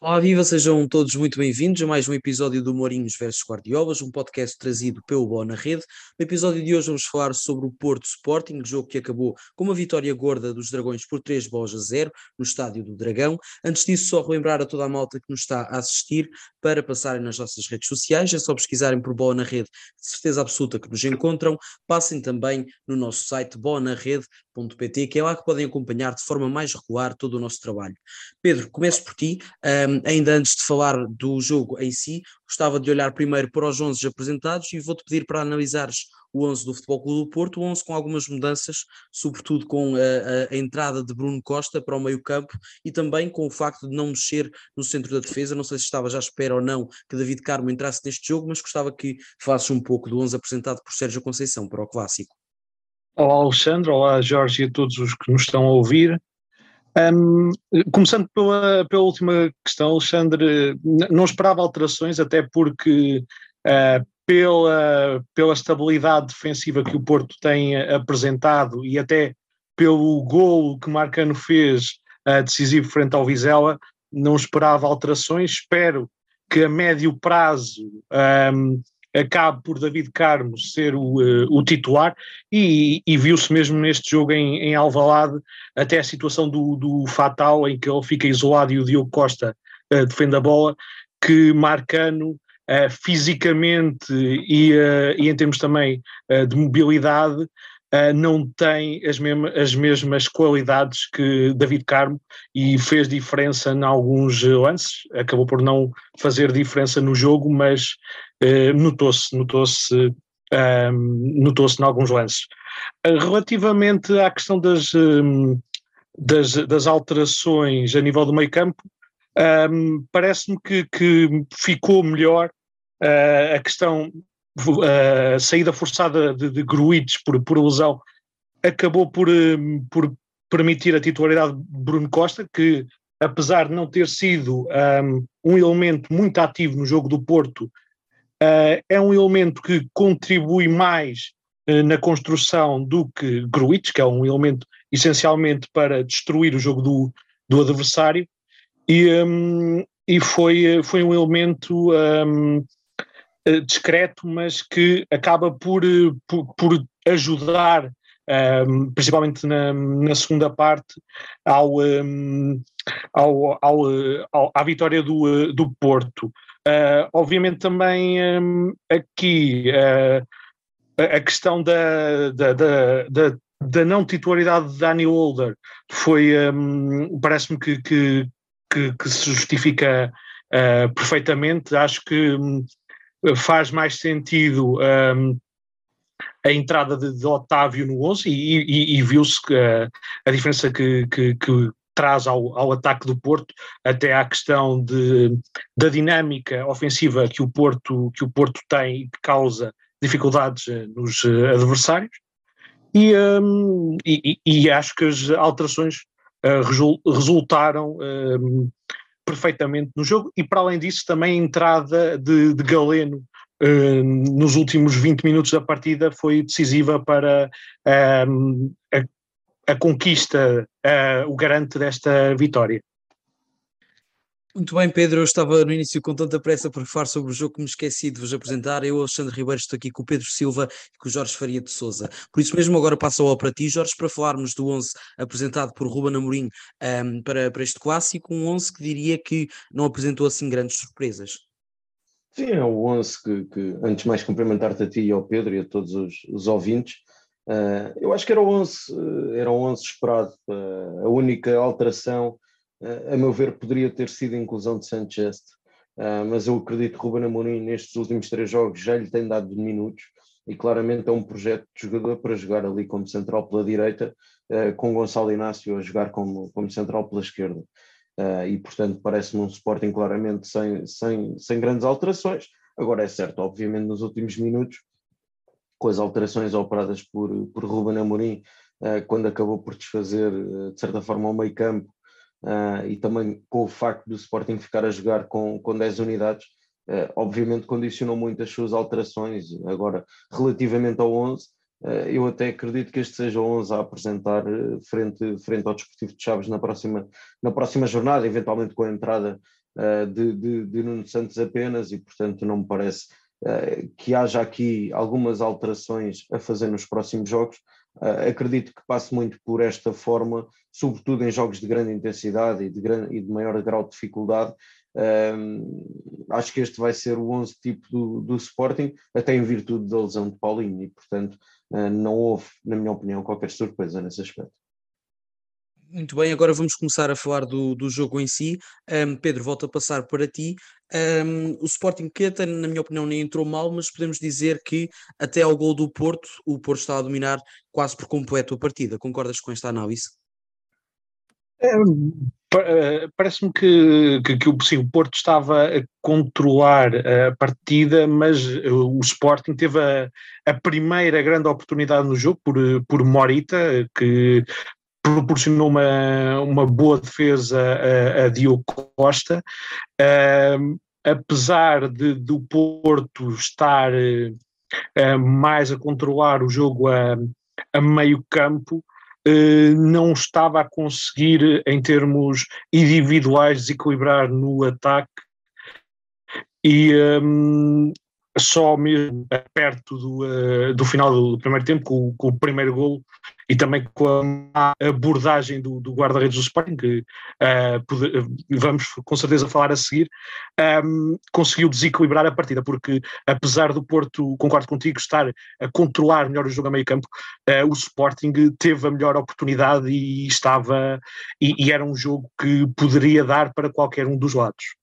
Olá, viva, sejam todos muito bem-vindos a mais um episódio do Mourinhos versus Guardiolas, um podcast trazido pelo Boa na Rede. No episódio de hoje vamos falar sobre o Porto Sporting, jogo que acabou com uma vitória gorda dos Dragões por 3 bolas a 0 no estádio do Dragão. Antes disso, só relembrar a toda a malta que nos está a assistir para passarem nas nossas redes sociais, é só pesquisarem por Boa na Rede, de certeza absoluta que nos encontram. Passem também no nosso site boanarede.pt, que é lá que podem acompanhar de forma mais regular todo o nosso trabalho. Pedro, começo por ti. Um, ainda antes de falar do jogo em si, gostava de olhar primeiro para os 11 apresentados e vou-te pedir para analisares o 11 do Futebol Clube do Porto, o 11 com algumas mudanças, sobretudo com a, a, a entrada de Bruno Costa para o meio campo e também com o facto de não mexer no centro da defesa, não sei se estava já à espera ou não que David Carmo entrasse neste jogo, mas gostava que falasses um pouco do 11 apresentado por Sérgio Conceição para o Clássico. Olá Alexandre, olá Jorge e a todos os que nos estão a ouvir. Um, começando pela, pela última questão, Alexandre, não esperava alterações, até porque uh, pela, pela estabilidade defensiva que o Porto tem apresentado e até pelo golo que Marcano fez uh, decisivo frente ao Vizela, não esperava alterações. Espero que a médio prazo um, acabe por David Carmo ser o, uh, o titular e, e viu-se mesmo neste jogo em, em Alvalade até a situação do, do Fatal em que ele fica isolado e o Diogo Costa uh, defende a bola que Marcano uh, fisicamente e, e, em termos também de mobilidade não tem as, mesmas, as mesmas qualidades que David Carmo e fez diferença em alguns lances, acabou por não fazer diferença no jogo, mas uh, notou-se, notou-se, um, notou-se em alguns lances. Uh, relativamente à questão das, um, das, das, alterações a nível do meio campo, um, parece-me que, que, ficou melhor uh, a questão, a saída forçada de, de por, por lesão acabou por, por permitir a titularidade de Bruno Costa, que apesar de não ter sido um, um elemento muito ativo no jogo do Porto, Uh, é um elemento que contribui mais uh, na construção do que Gruitch, que é um elemento essencialmente para destruir o jogo do, do adversário, e, um, e foi, foi um elemento um, eh, discreto, mas que acaba por, por, por ajudar, um, principalmente na, na, segunda parte, ao, hum, ao, ao, ao, à vitória do, do Porto. Uh, obviamente também um, aqui uh, a questão da, da, da, da, da não titularidade de Danny Holder foi, um, parece-me que, que, que, que, se justifica uh, perfeitamente. Acho que um, faz mais sentido hum, a entrada de, de, Otávio no 11 e, e, e viu-se a diferença que, que, que, traz ao, ao ataque do Porto, até à questão de, da dinâmica ofensiva que o Porto, que o Porto tem e que causa dificuldades eh, nos eh, adversários. E, um, e, e, acho que as alterações uh, resultaram um, perfeitamente no jogo, e para além disso, também a entrada de, de Galeno uh, nos últimos 20 minutos da partida foi decisiva para um, a a conquista uh, o garante desta vitória. Muito bem, Pedro. Eu estava no início com tanta pressa por falar sobre o jogo que me esqueci de vos apresentar. Eu, Alexandre Ribeiro, estou aqui com o Pedro Silva e com o Jorge Faria de Souza. Por isso mesmo, agora passo ao para ti, Jorge, para falarmos do 11 apresentado por Ruben Amorim um, ehm, para, para este clássico. Um 11 que diria que não apresentou assim grandes surpresas. Sim, é o 11 que, que antes mais cumprimentar-te a ti e ao Pedro e a todos os, os ouvintes. Uh, eu acho que era o 11, eh, era o 11 esperado. Uh, a única alteração, uh, a meu ver, poderia ter sido a inclusão de Sanchez, mas eu acredito que Ruben Amorim nestes últimos três jogos já lhe tem dado minutos e claramente é um projeto de jogador para jogar ali como central pela direita, com Gonçalo Inácio a jogar como, como central pela esquerda. e portanto parece-me um Sporting claramente sem, sem, sem grandes alterações. Agora é certo, obviamente nos últimos minutos com as alterações operadas por, por Ruben Amorim, quando acabou por desfazer, de certa forma, o meio campo, e também com o facto do Sporting ficar a jogar com, com 10 unidades, obviamente condicionou muito as suas alterações. Agora, relativamente ao 11, eh, eu até acredito que este seja o 11 a apresentar eh, frente, frente ao Desportivo de Chaves na próxima, na próxima jornada, eventualmente com a entrada de, de, de, Nuno Santos apenas, e portanto não me parece que haja aqui algumas alterações a fazer nos próximos jogos. Uh, acredito que passe muito por esta forma, sobretudo em jogos de grande intensidade e de, grande, e de maior grau de dificuldade, acho que este vai ser o 11 tipo do, do Sporting, até em virtude da lesão de Paulinho, e portanto uh, não houve, na minha opinião, qualquer surpresa nesse aspecto. Muito bem, agora vamos começar a falar do, do jogo em si. Um, Pedro, volto a passar para ti. Um, o Sporting até, na minha opinião, nem entrou mal, mas podemos dizer que até ao gol do Porto, o Porto está a dominar quase por completo a partida. Concordas com esta análise? Eh, parece-me que, que, que, sim, o Porto estava a controlar a partida, mas eh, o Sporting teve a, a primeira grande oportunidade no jogo por, por Morita, que proporcionou uma, uma boa defesa a, a Diogo Costa. Uh, apesar de do Porto estar uh, mais a controlar o jogo a, a meio campo, eh, não estava a conseguir, em termos individuais, desequilibrar no ataque e um, só mesmo perto do, uh, do final do primeiro tempo, com, com, o primeiro gol e também com a abordagem do, do guarda-redes do Sporting, que uh, pode, vamos com certeza falar a seguir, um, conseguiu desequilibrar a partida, porque apesar do Porto, concordo contigo, estar a controlar melhor o jogo a meio campo, uh, o Sporting teve a melhor oportunidade e estava, e, e era um jogo que poderia dar para qualquer um dos lados.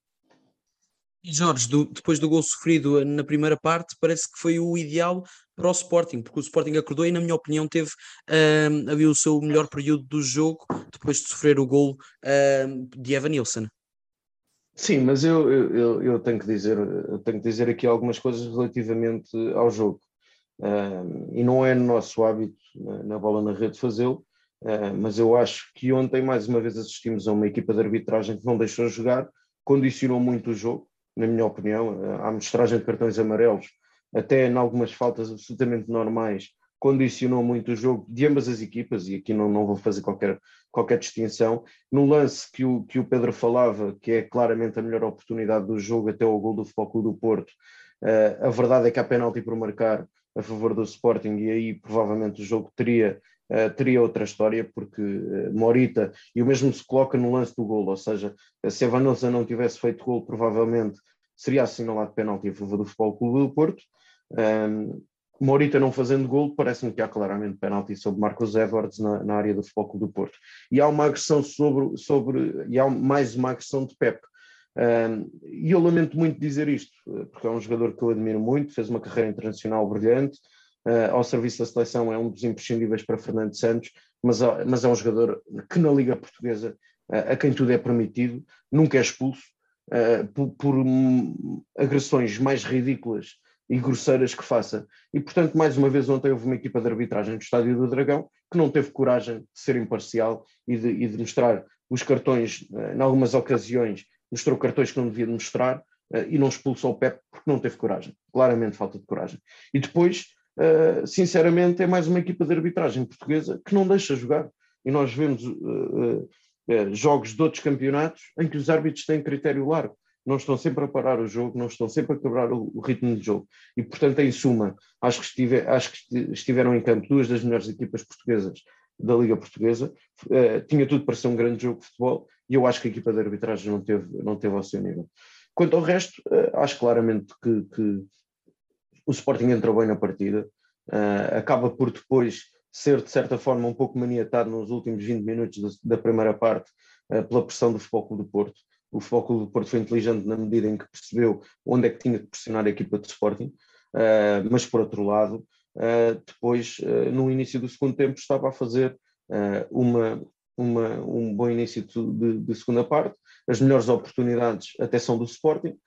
Jorge, do, depois do gol sofrido na primeira parte, parece que foi o ideal para o Sporting, porque o Sporting acordou e, na minha opinião, teve uh, havia o seu melhor período do jogo depois de sofrer o gol uh, de Evan Nilsson. Sim, mas eu, eu, eu, tenho que dizer, eu tenho que dizer aqui algumas coisas relativamente ao jogo. Uh, e não é no nosso hábito, na, na bola na rede, fazê-lo, uh, mas eu acho que ontem, mais uma vez, assistimos a uma equipa de arbitragem que não deixou jogar, condicionou muito o jogo, na minha opinião, a amostragem de cartões amarelos, até em algumas faltas absolutamente normais, condicionou muito o jogo de ambas as equipas, e aqui não, não vou fazer qualquer, qualquer distinção. No lance que o, que o Pedro falava, que é claramente a melhor oportunidade do jogo até o gol do Futebol Clube do Porto, uh, a verdade é que há penalti por marcar a favor do Sporting e aí provavelmente o jogo teria Uh, teria outra história, porque uh, Morita, e o mesmo se coloca no lance do gol, ou seja, se Evanilson não tivesse feito gol, provavelmente seria assinalado penalti a favor do Futebol Clube do Porto. Um, Morita não fazendo gol, parece-me que há claramente penalti sobre Marcos Edwards na, na, área do Futebol Clube do Porto. E há uma agressão sobre, sobre e há mais uma agressão de Pep. Um, e eu lamento muito dizer isto, porque é um jogador que eu admiro muito, fez uma carreira internacional brilhante, uh, ao serviço da seleção é um dos imprescindíveis para Fernando Santos, mas, mas é um jogador que na Liga Portuguesa, uh, a quem tudo é permitido, nunca é expulso, uh, por, por um, agressões mais ridículas e grosseiras que faça. E, portanto, mais uma vez, ontem houve uma equipa de arbitragem do Estádio do Dragão que não teve coragem de ser imparcial e de, e de mostrar os cartões, em algumas ocasiões, mostrou cartões que não devia mostrar e não expulsou o Pep porque não teve coragem. Claramente falta de coragem. E depois, uh, sinceramente, é mais uma equipa de arbitragem portuguesa que não deixa jogar. E nós vemos uh, uh, jogos de outros campeonatos em que os árbitros têm critério largo. Não estão sempre a parar o jogo, não estão sempre a quebrar o, ritmo de jogo. E, portanto, em suma, acho que, estive, acho que estiveram em campo duas das melhores equipas portuguesas da Liga Portuguesa. tinha tudo para ser um grande jogo de futebol e eu acho que a equipa de arbitragem não teve, não teve ao seu nível. Quanto ao resto, acho claramente que, que o Sporting entrou bem na partida, uh, acaba por depois ser de certa forma um pouco maniatado nos últimos 20 minutos da, da primeira parte uh, pela pressão do Futebol Clube do Porto. O Futebol Clube do Porto foi inteligente na medida em que percebeu onde é que tinha que pressionar a equipa de Sporting, uh, mas por outro lado, depois no início do segundo tempo estava a fazer uma, uma, um bom início de, de, segunda parte, as melhores oportunidades até são do Sporting,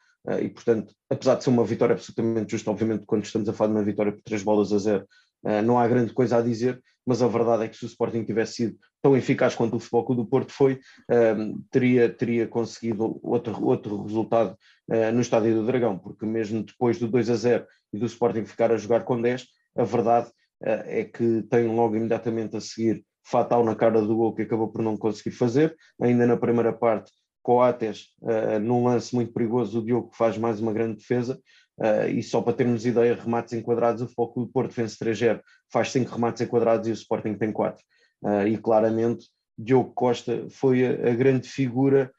e portanto, apesar de ser uma vitória absolutamente justa, obviamente quando estamos a falar de uma vitória por três bolas a zero, não há grande coisa a dizer, mas a verdade é que se o Sporting tivesse sido tão eficaz quanto o Futebol Clube do Porto foi, teria, teria conseguido outro, outro resultado no Estádio do Dragão, porque mesmo depois do 2 a 0 e do Sporting ficar a jogar com 10, a verdade é que tem logo imediatamente a seguir fatal na cara do gol que acabou por não conseguir fazer. Ainda na primeira parte, Coates, uh, num lance muito perigoso, o Diogo faz mais uma grande defesa. Uh, e só para termos ideia, remates enquadrados, o Foco do Porto vence 3-0, faz 5 remates enquadrados e o Sporting tem 4. Uh, eh, e claramente, Diogo Costa foi a, a grande figura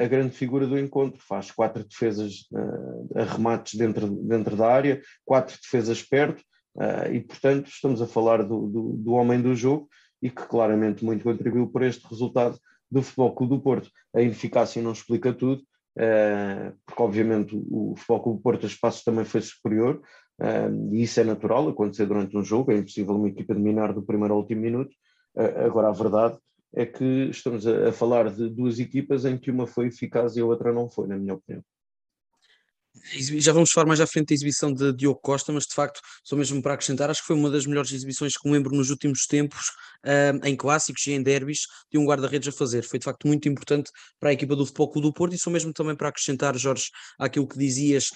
a grande figura do encontro, faz quatro defesas a remates dentro, dentro da área, quatro defesas perto, e portanto estamos a falar do, do, do homem do jogo, e que claramente muito contribuiu para este resultado do Futebol Clube do Porto. A ineficácia não explica tudo, eh, porque obviamente o Futebol Clube do Porto, a espaços também foi superior, eh, e isso é natural acontecer durante um jogo, é impossível uma equipa dominar do primeiro ao último minuto. Agora, a verdade é que estamos a falar de duas equipas em que uma foi eficaz e a outra não foi, na minha opinião. Já vamos falar mais à frente da exibição de Diogo Costa, mas de facto, só mesmo para acrescentar, acho que foi uma das melhores exibições que me lembro nos últimos tempos, uh, em clássicos e em derbys, de um guarda-redes a fazer. Foi de facto muito importante para a equipa do Futebol Clube do Porto e só mesmo também para acrescentar, Jorge, àquilo que dizias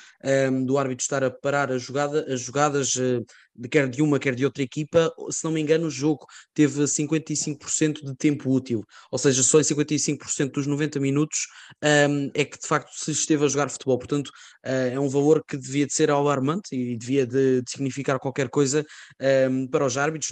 um, do árbitro estar a parar a jogada, as jogadas. Uh, quer de uma, quer de outra equipa, se não me engano, o jogo teve 55% de tempo útil, ou seja, só em 55% dos 90 minutos um, é que de facto se esteve a jogar futebol. Portanto, uh, é um valor que devia de ser alarmante e devia de, de significar qualquer coisa um, para os árbitros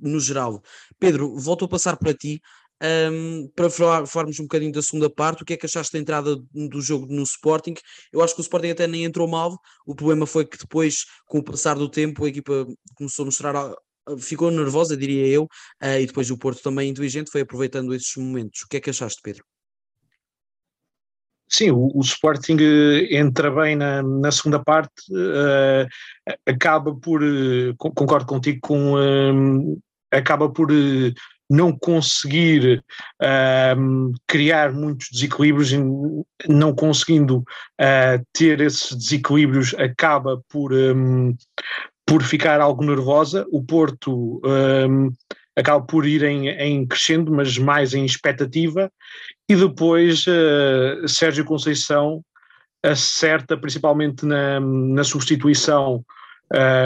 no geral. Pedro, volto a passar para ti. Um, para falarmos um bocadinho da segunda parte, o que é que achaste da entrada do jogo no Sporting? Eu acho que o Sporting até nem entrou mal, o problema foi que depois, com o passar do tempo, a equipa começou a mostrar, ficou nervosa, diria eu, uh, e depois o Porto também inteligente foi aproveitando esses momentos. O que é que achaste, Pedro? Sim, o, o, Sporting eh, entra bem na, na segunda parte, uh, acaba por, uh, concordo contigo, com, uh, acaba por não conseguir uh, criar muitos desequilíbrios, não conseguindo uh, ter esses desequilíbrios, acaba por, um, por ficar algo nervosa. O Porto um, acaba por ir em, em, crescendo, mas mais em expectativa, e depois uh, Sérgio Conceição acerta principalmente na, na substituição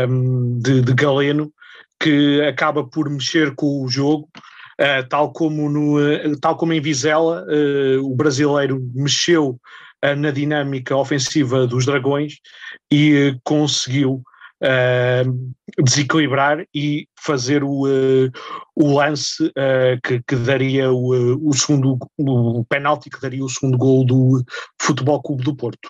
um, de, de Galeno, que acaba por mexer com o jogo Uh, tal, como no, uh, tal como em Vizela, uh, o brasileiro mexeu na dinâmica ofensiva dos Dragões e conseguiu desequilibrar e fazer o, o lance que, que, daria o, o segundo o penalti que daria o segundo gol do Futebol Clube do Porto.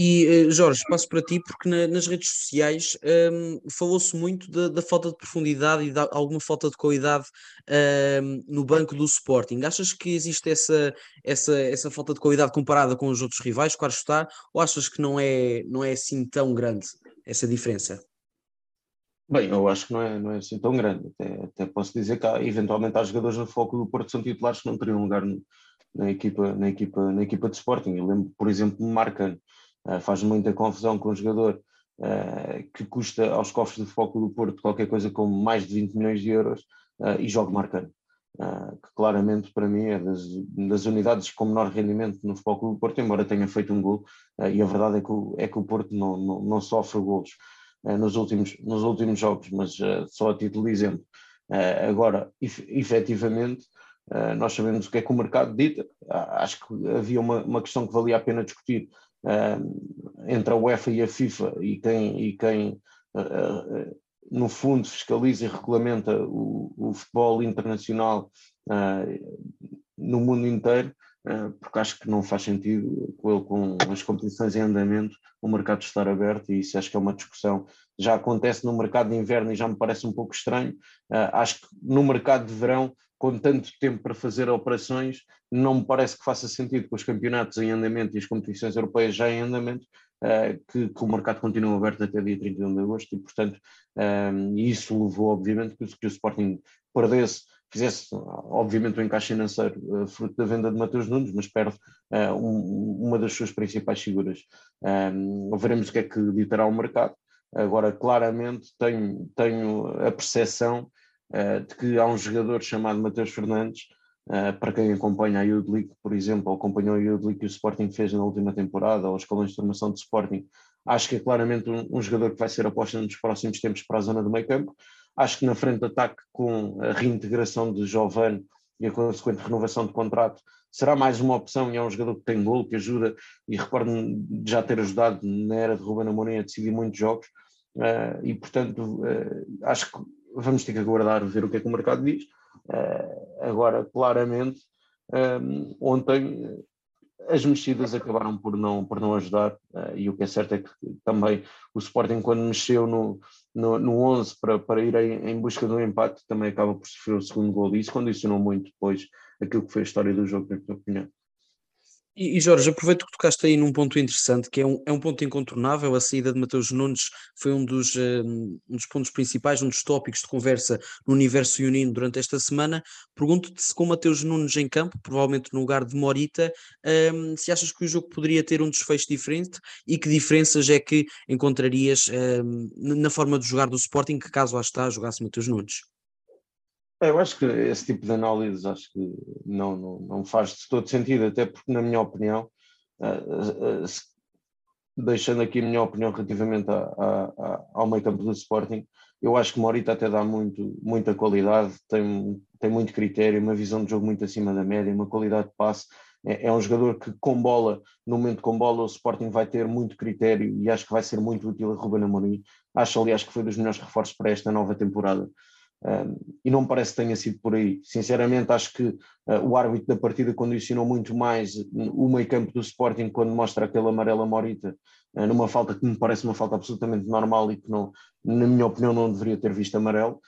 E uh, Jorge, passo para ti, porque na, nas redes sociais um, falou-se muito da, da, falta de profundidade e de alguma falta de qualidade um, no banco do Sporting. Achas que existe essa, essa, essa falta de qualidade comparada com os outros rivais, claro está, ou achas que não é, não é assim tão grande essa diferença? Bem, eu acho que não é, não é assim tão grande. Até, até posso dizer que há, eventualmente há jogadores no foco do Porto são titulares que não teriam lugar no, na, equipa, na, equipa, na equipa de Sporting. Eu lembro, por exemplo, Marcano faz muita confusão com um jogador uh, que custa aos cofres do Foco do Porto qualquer coisa como mais de 20 milhões de euros uh, e joga marcando. que claramente para mim é das, das, unidades com menor rendimento no Foco do Porto, embora tenha feito um gol, e a verdade é que o, é que o Porto não, não, não sofre golos nos, últimos, nos últimos jogos, mas só a título de exemplo. agora, efetivamente, nós sabemos o que é que o mercado dita, acho que havia uma, uma questão que valia a pena discutir, entre a UEFA e a FIFA e quem, e quem uh, no fundo fiscaliza e regulamenta o, o futebol internacional uh, no mundo inteiro, porque acho que não faz sentido com as competições em andamento o mercado estar aberto e isso acho que é uma discussão já acontece no mercado de inverno e já me parece um pouco estranho. acho que no mercado de verão com tanto tempo para fazer operações, não me parece que faça sentido com os campeonatos em andamento e as competições europeias já em andamento, uh, que, que, o mercado continue aberto até dia 31 de agosto e, portanto, um, eh, isso levou, obviamente, que, que o Sporting perdesse fizesse, obviamente, um encaixe financeiro uh, fruto da venda de Mateus Nunes, mas perde uh, um, uma das suas principais figuras. Um, veremos o que é que ditará o mercado. Agora, claramente, tenho, tenho a percepção de que há um jogador chamado Mateus Fernandes, para quem acompanha a Youth League, por exemplo, ou acompanhou a Youth League que o Sporting fez na última temporada, ou os escalões de formação de Sporting, acho que é claramente um, um jogador que vai ser aposta nos próximos tempos para a zona do meio campo. Acho que na frente de ataque, com a reintegração de Giovanni e a consequente renovação de contrato, será mais uma opção e é um jogador que tem gol, que ajuda, e recordo-me de já ter ajudado na era de Ruben Amorim a decidir muitos jogos, uh, e portanto uh, acho que vamos ter que aguardar ver o que é que o mercado diz. Uh, agora, claramente, um, ontem as mexidas acabaram por não, por não ajudar, uh, e o que é certo é que também o Sporting, quando mexeu no, no, no 11 para, para ir em, em busca do empate, também acaba por sofrer o segundo gol, e isso condicionou muito depois aquilo que foi a história do jogo, na minha opinião. E, Jorge, aproveito que tocaste aí num ponto interessante, que é um, é um ponto incontornável. A saída de Mateus Nunes foi um dos, um, um dos pontos principais, um dos tópicos de conversa no universo unino durante esta semana. Pergunto-te se com Mateus Nunes em campo, provavelmente no lugar de Morita, um, se achas que o jogo poderia ter um desfecho diferente e que diferenças é que encontrarias hum, na forma de jogar do Sporting, que caso lá está, jogasse Mateus Nunes? É, eu acho que esse tipo de análise acho que não, não, não faz de todo sentido, até porque, na minha opinião, uh, uh, deixando aqui a minha opinião relativamente a, a, a, ao meio campo do Sporting, eu acho que Morita até dá muito, muita qualidade, tem, tem muito critério, uma visão de jogo muito acima da média, uma qualidade de passe. É, é um jogador que, com bola, no momento com bola, o Sporting vai ter muito critério e acho que vai ser muito útil a Ruben Amorim. Acho, aliás, que foi dos melhores reforços para esta nova temporada. E não me parece que tenha sido por aí. Sinceramente, acho que uh, o árbitro da partida condicionou muito mais o meio campo do Sporting quando mostra aquele amarelo a Morita, uh, numa falta que me parece uma falta absolutamente normal e que, não, na minha opinião, não deveria ter visto amarelo.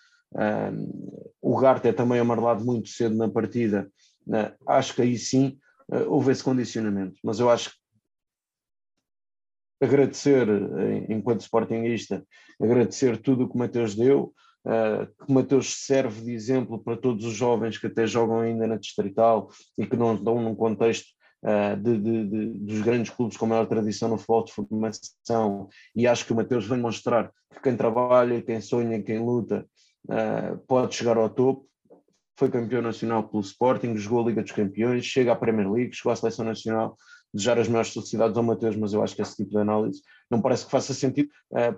o Garte é também amarelado muito cedo na partida. Uh, acho que aí sim houve esse condicionamento, mas eu acho que agradecer, enquanto Sportingista, agradecer tudo o que o Mateus deu, Uh, que Mateus serve de exemplo para todos os jovens que até jogam ainda na Distrital e que não estão num contexto uh, de, de, de, dos grandes clubes com maior tradição no futebol de formação. E acho que o Mateus vem mostrar que quem trabalha, quem sonha, quem luta uh, pode chegar ao topo. Foi campeão nacional pelo Sporting, jogou a Liga dos Campeões, chega à Premier League, chegou à Seleção Nacional, desejar as maiores felicidades ao Mateus, mas eu acho que esse tipo de análise não parece que faça sentido,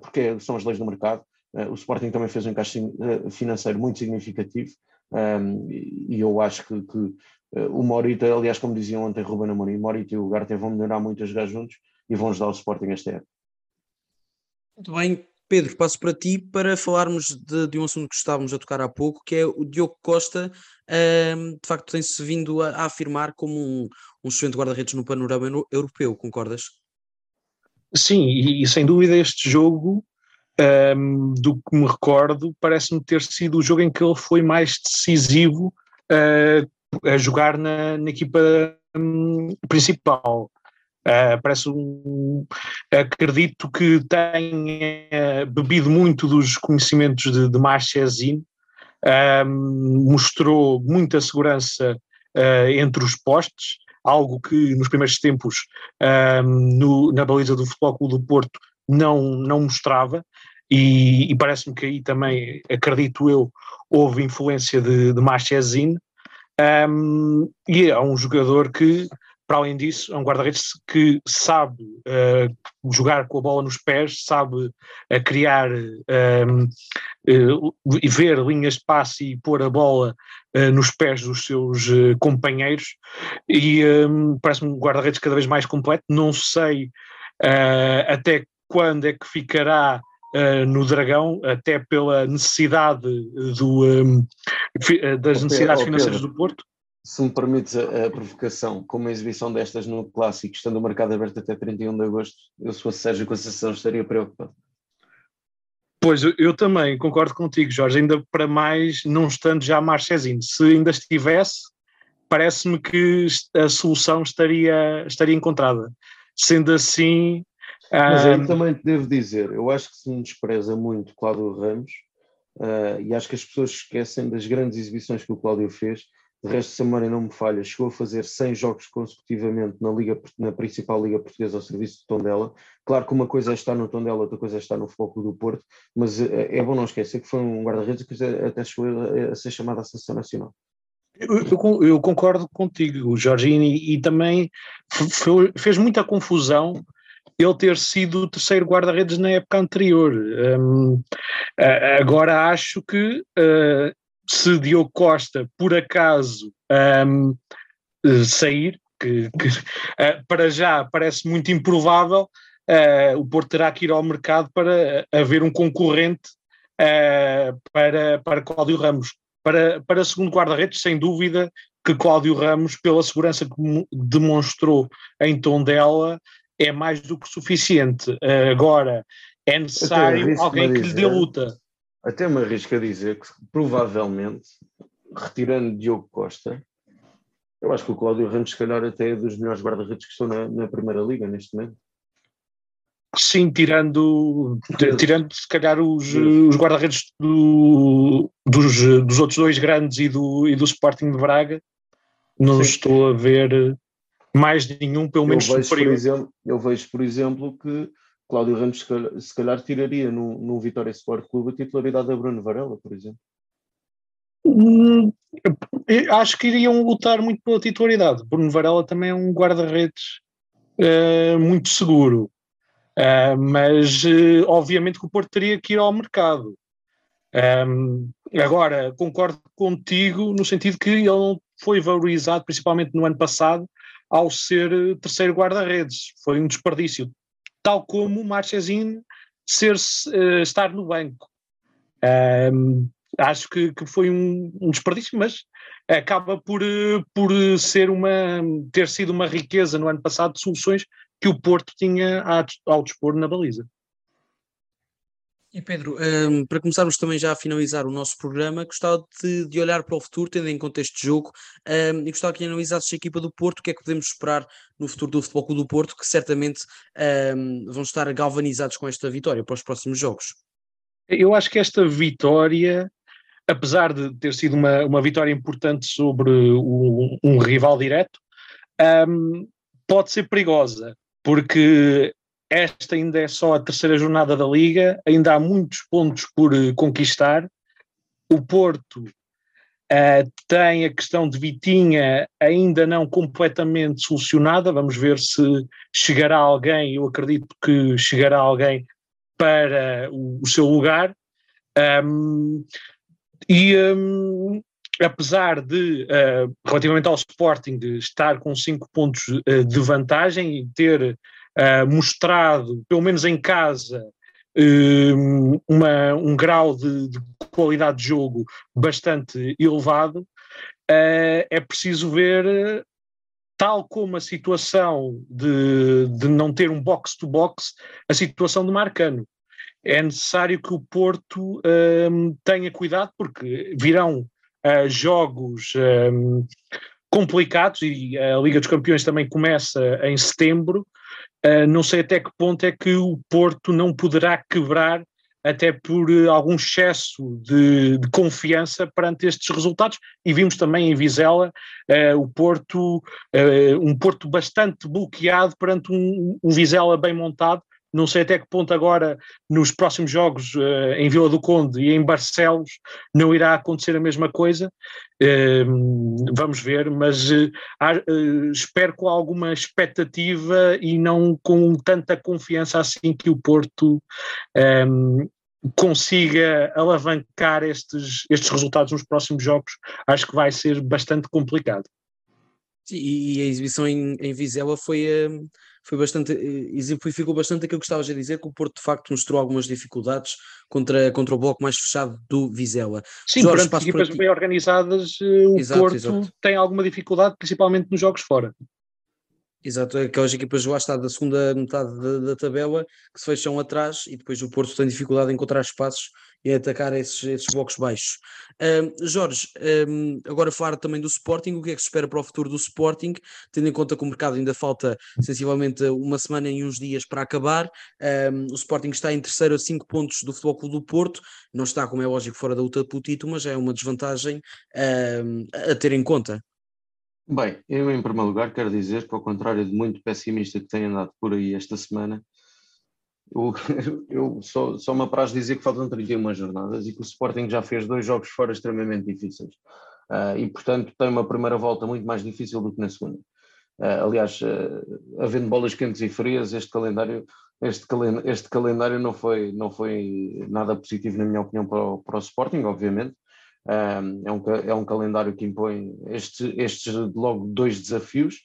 porque são as leis do mercado, o Sporting também fez um encaixe uh, financeiro muito significativo um, ehm, e eu acho que, que uh, o Morita, aliás, como diziam ontem Ruben Amorim, Morita e o Garte vão melhorar muito a jogar juntos e vão ajudar o Sporting esta época. Muito bem, Pedro, passo para ti para falarmos de, de, um assunto que estávamos a tocar há pouco, que é o Diogo Costa, um, ehm, de facto tem-se vindo a, a, afirmar como um, um excelente guarda-redes no panorama europeu, concordas? Sim, e, e sem dúvida este jogo um, do que me recordo, parece-me ter sido o jogo em que ele foi mais decisivo uh, a jogar na, na equipa um, principal. Uh, parece um, acredito que tenha bebido muito dos conhecimentos de, de Marchesine, mostrou muita segurança uh, entre os postes, algo que nos primeiros tempos no, na baliza do Futebol Clube do Porto não, não mostrava, e, e parece-me que aí também, acredito eu, houve influência de, de Marchesine, um, e é um jogador que, para além disso, é um guarda-redes que sabe uh, jogar com a bola nos pés, sabe uh, criar uh, e ver linhas de passe e pôr a bola nos pés dos seus companheiros, e um, parece-me um guarda-redes cada vez mais completo. Não sei até quando é que ficará uh, no Dragão, até pela necessidade do, um, eh, das necessidades financeiras do Porto? Se me permites a, a, provocação, com uma exibição destas no Clássico, estando o mercado aberto até 31 de Agosto, eu se fosse Sérgio Conceição estaria preocupado. Pois, eu, eu também concordo contigo, Jorge, ainda para mais não estando já Marchezinho. Se ainda estivesse, parece-me que a solução estaria, estaria encontrada. Sendo assim, mas aí também te devo dizer, eu acho que se me despreza muito Cláudio Ramos, uh, e acho que as pessoas esquecem das grandes exibições que o Cláudio fez. De resto, se a memória não me falha, chegou a fazer 100 jogos consecutivamente na, Liga, na principal Liga Portuguesa ao serviço do Tondela. Claro que uma coisa é estar no Tondela, outra coisa é estar no Foco do Porto, mas é, é bom não esquecer que foi um guarda-redes que até chegou a, ser chamado à Seleção Nacional. Eu, eu, concordo contigo, Jorginho, e, e também fez muita confusão ele ter sido o terceiro guarda-redes na época anterior. Um, agora acho que uh, se Diogo Costa, por acaso, um, sair, que, que uh, para já parece muito improvável, uh, o Porto terá que ir ao mercado para haver um concorrente para, para Cláudio Ramos para, para segundo guarda-redes, sem dúvida que Cláudio Ramos, pela segurança que demonstrou em Tondela, é mais do que suficiente. Agora, é necessário alguém que lhe dê luta. Até me arrisco a dizer que provavelmente, retirando Diogo Costa, eu acho que o Cláudio Ramos, se calhar, até é dos melhores guarda-redes que estão na, na Primeira Liga neste momento. Sim, tirando, tirando se calhar os, os guarda-redes do, dos, dos outros dois grandes e do, e do Sporting de Braga, não Sim. estou a ver mais nenhum, pelo menos eu vejo, superior. Por exemplo, eu vejo, por exemplo, que Cláudio Ramos se calhar, se calhar tiraria no, no Vitória Sport Clube a titularidade da Bruno Varela, por exemplo. Hum, acho que iriam lutar muito pela titularidade. Bruno Varela também é um guarda-redes uh, muito seguro. Uh, mas uh, obviamente que o Porto teria que ir ao mercado. Um, agora, concordo contigo no sentido que ele não foi valorizado, principalmente no ano passado, ao ser eh, terceiro guarda-redes. Foi um desperdício. Tal como o Marchesin ser, uh, estar no banco. Um, acho que, que foi um, um, desperdício, mas acaba por, por ser uma, ter sido uma riqueza no ano passado de soluções que o Porto tinha ao dispor na baliza. E Pedro, um, para começarmos também já a finalizar o nosso programa, gostava de, de olhar para o futuro, tendo em conta este jogo, um, e gostava que analisasses a equipa do Porto, o que é que podemos esperar no futuro do Futebol Clube do Porto, que certamente um, vão estar galvanizados com esta vitória para os próximos jogos. Eu acho que esta vitória, apesar de ter sido uma, uma vitória importante sobre um, rival direto, hum, pode ser perigosa, porque esta ainda é só a terceira jornada da Liga, ainda há muitos pontos por eh, conquistar. O Porto uh, tem a questão de Vitinha ainda não completamente solucionada. Vamos ver se chegará alguém. Eu acredito que chegará alguém para o, o seu lugar. Um, e um, apesar de, uh, relativamente ao Sporting, de estar com cinco pontos uh, de vantagem e ter uh, mostrado, pelo menos em casa, uma, um grau de, de, qualidade de jogo bastante elevado, é preciso ver tal como a situação de, de não ter um box-to-box, a situação do Marcano. É necessário que o Porto um, tenha cuidado, porque virão uh, jogos um, complicados e a Liga dos Campeões também começa em setembro. Uh, não sei até que ponto é que o Porto não poderá quebrar até por uh, algum excesso de, de, confiança perante estes resultados, e vimos também em Vizela uh, o Porto, um Porto bastante bloqueado perante um, um Vizela bem montado, não sei até que ponto agora, nos próximos jogos uh, em Vila do Conde e em Barcelos, não irá acontecer a mesma coisa. Uh, vamos ver, mas uh, espero com alguma expectativa e não com tanta confiança assim que o Porto um, consiga alavancar estes, estes resultados nos próximos jogos. Acho que vai ser bastante complicado. E a exibição em, em Vizela foi foi bastante, eh, exemplificou bastante aquilo que estavas a dizer, que o Porto de facto mostrou algumas dificuldades contra, contra o bloco mais fechado do Vizela. Sim, Jorge, perante equipas bem organizadas, eh, o exato, Porto exato. tem alguma dificuldade, principalmente nos jogos fora. Exato, é aquelas equipas lá está da segunda metade da, da, tabela que se fecham atrás e depois o Porto tem dificuldade em encontrar espaços e atacar esses, esses blocos baixos. Um, Jorge, um, agora falar também do Sporting, o que é que se espera para o futuro do Sporting, tendo em conta que o mercado ainda falta sensivelmente uma semana e uns dias para acabar, um, o Sporting está em terceiro a cinco pontos do Futebol Clube do Porto, não está, como é lógico, fora da luta pelo título, mas é uma desvantagem a ter em conta. Bem, eu em primeiro lugar quero dizer que ao contrário de muito pessimista que tem andado por aí esta semana, eu, eu só, só me apraz dizer que faltam 31 jornadas e que o Sporting já fez dois jogos fora extremamente difíceis. Uh, e, portanto, tem uma primeira volta muito mais difícil do que na segunda. Uh, aliás, uh, havendo bolas quentes e frias, este calendário, este, calen este calendário não foi, não foi nada positivo, na minha opinião, para o, para o Sporting, obviamente. é, um, é um calendário que impõe estes, estes logo dois desafios,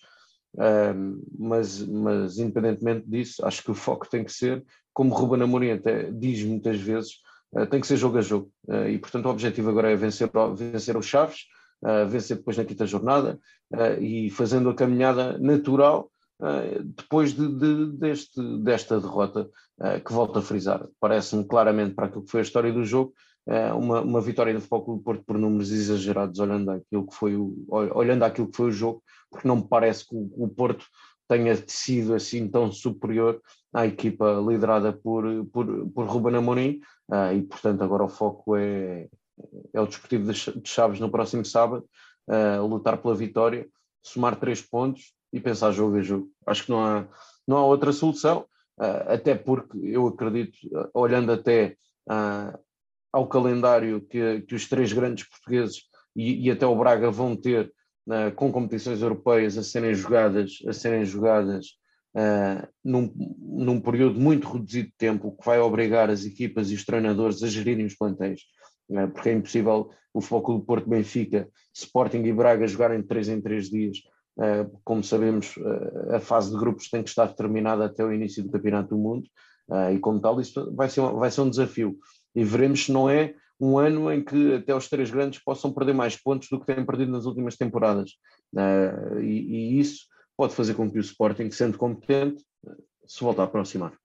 mas, mas independentemente disso, acho que o foco tem que ser, como Ruben Amorim até diz muitas vezes, uh, tem que ser jogo a jogo. Uh, e portanto o objetivo agora é vencer, vencer os Chaves, uh, vencer depois na quinta jornada e fazendo a caminhada natural depois de, de, deste, desta derrota que volto a frisar. Parece-me claramente para aquilo que foi a história do jogo, uma, uma vitória do Futebol Clube Porto por números exagerados, olhando aquilo que foi o, olhando aquilo que foi o jogo, porque não me parece que o, o Porto tenha sido assim tão superior à equipa liderada por, por, por Ruben Amorim uh, e portanto agora o foco é, é o Desportivo de Chaves no próximo sábado, uh, lutar pela vitória, somar três pontos e pensar jogo a jogo. Acho que não há, não há outra solução, até porque eu acredito, olhando até ao calendário que, que os três grandes portugueses e, e até o Braga vão ter uh, com competições europeias a serem jogadas, a serem jogadas uh, num, num período muito reduzido de tempo, que vai obrigar as equipas e os treinadores a gerirem os plantéis, uh, porque é impossível o Futebol do Porto Benfica, Sporting e Braga jogarem de 3 em 3 dias. Uh, como sabemos, a fase de grupos tem que estar terminada até o início do Campeonato do Mundo, e como tal, isso vai ser, vai ser um desafio. E veremos se não é um ano em que até os três grandes possam perder mais pontos do que têm perdido nas últimas temporadas. Uh, e, e, isso pode fazer com que o Sporting, sendo competente, se volte a aproximar.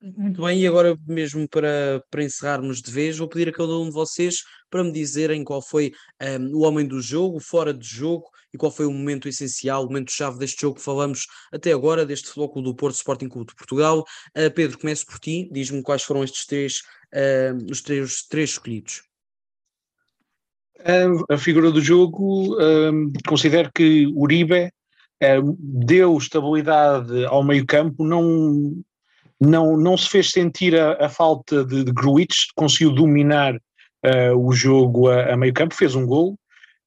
Muito bem, e agora mesmo para, para encerrarmos de vez, vou pedir a cada um de vocês para me dizerem qual foi um, ehm, o homem do jogo, fora de jogo, e qual foi o momento essencial, o momento-chave deste jogo que falamos até agora, deste Futebol do Porto Sporting Clube de Portugal. Uh, Pedro, começo por ti, diz-me quais foram estes três, uh, os três, três escolhidos. A figura do jogo, um, considero que Uribe deu estabilidade ao meio-campo, não, não, não se fez sentir a, a falta de, de Gruitch, conseguiu dominar uh, o jogo a, a meio-campo, fez um gol.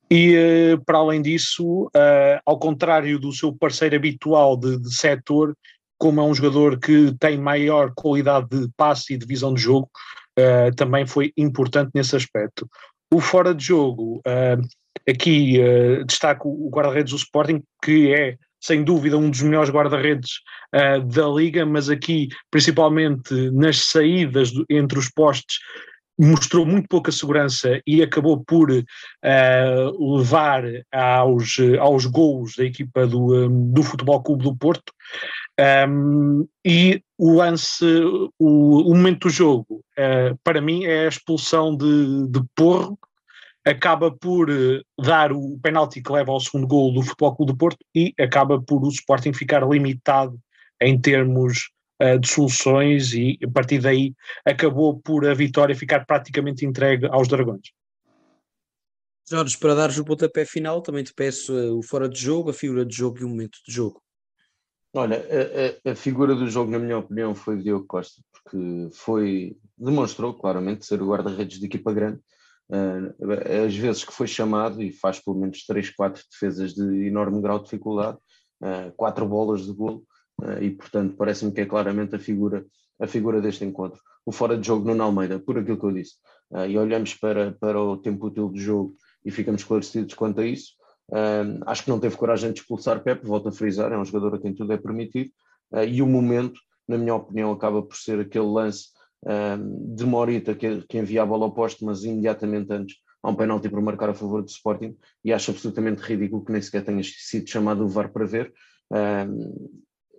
E, uh, para além disso, uh, ao contrário do seu parceiro habitual de, de setor, como é um jogador que tem maior qualidade de passe e de visão de jogo, também foi importante nesse aspecto. O fora de jogo, aqui destaco o guarda-redes do Sporting, que é sem dúvida um dos melhores guarda-redes uh, da liga, mas aqui principalmente nas saídas do, entre os postes mostrou muito pouca segurança e acabou por uh, levar aos, aos gols da equipa do, um, do Futebol Clube do Porto. Um, e o lance, o, o, momento do jogo, uh, para mim, é a expulsão de, de Porro, acaba por uh, dar o penalti que leva ao segundo gol do Futebol Clube do Porto e acaba por o Sporting ficar limitado em termos uh, de soluções e a partir daí acabou por a vitória ficar praticamente entregue aos Dragões. Jorge, para dares o pontapé final, também te peço o fora de jogo, a figura de jogo e o momento de jogo. Olha, a, a, a, figura do jogo, na minha opinião, foi o Diogo Costa, porque foi, demonstrou claramente ser o guarda-redes de equipa grande. Uh, as vezes que foi chamado e faz pelo menos 3, 4 defesas de enorme grau de dificuldade, uh, quatro bolas de golo, uh, e portanto parece-me que é claramente a figura, a figura deste encontro. O fora de jogo no Almeida, por aquilo que eu disse, e olhamos para, para o tempo útil do jogo e ficamos esclarecidos quanto a isso, acho que não teve coragem de expulsar Pepe, volto a frisar, é um jogador a quem tudo é permitido, e o momento, na minha opinião, acaba por ser aquele lance de Morita que, que envia a bola ao mas imediatamente antes há um penalti para marcar a favor do Sporting, e acho absolutamente ridículo que nem sequer tenha sido chamado o VAR para ver,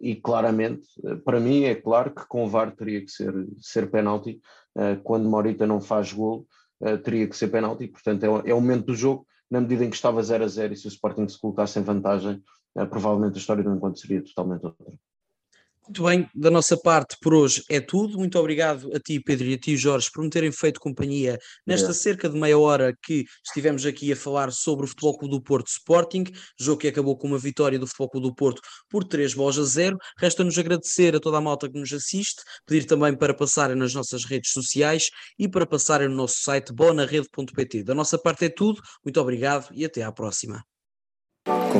e claramente, para mim é claro que com o VAR teria que ser, ser penalti, quando Morita não faz gol, teria que ser penalti, portanto é, é o momento do jogo, na medida em que estava 0 a 0 e se o Sporting se colocasse em vantagem, provavelmente a história do encontro seria totalmente outra. Muito bem, da nossa parte por hoje é tudo. Muito obrigado a ti, Pedro, e a ti, Jorge, por me terem feito companhia nesta é. cerca de meia hora que estivemos aqui a falar sobre o Futebol Clube do Porto Sporting, jogo que acabou com uma vitória do Futebol Clube do Porto por 3 bolas a 0. Resta-nos agradecer a toda a malta que nos assiste, pedir também para passarem nas nossas redes sociais e para passarem no nosso site bonarrede.pt. Da nossa parte é tudo, muito obrigado e até à próxima.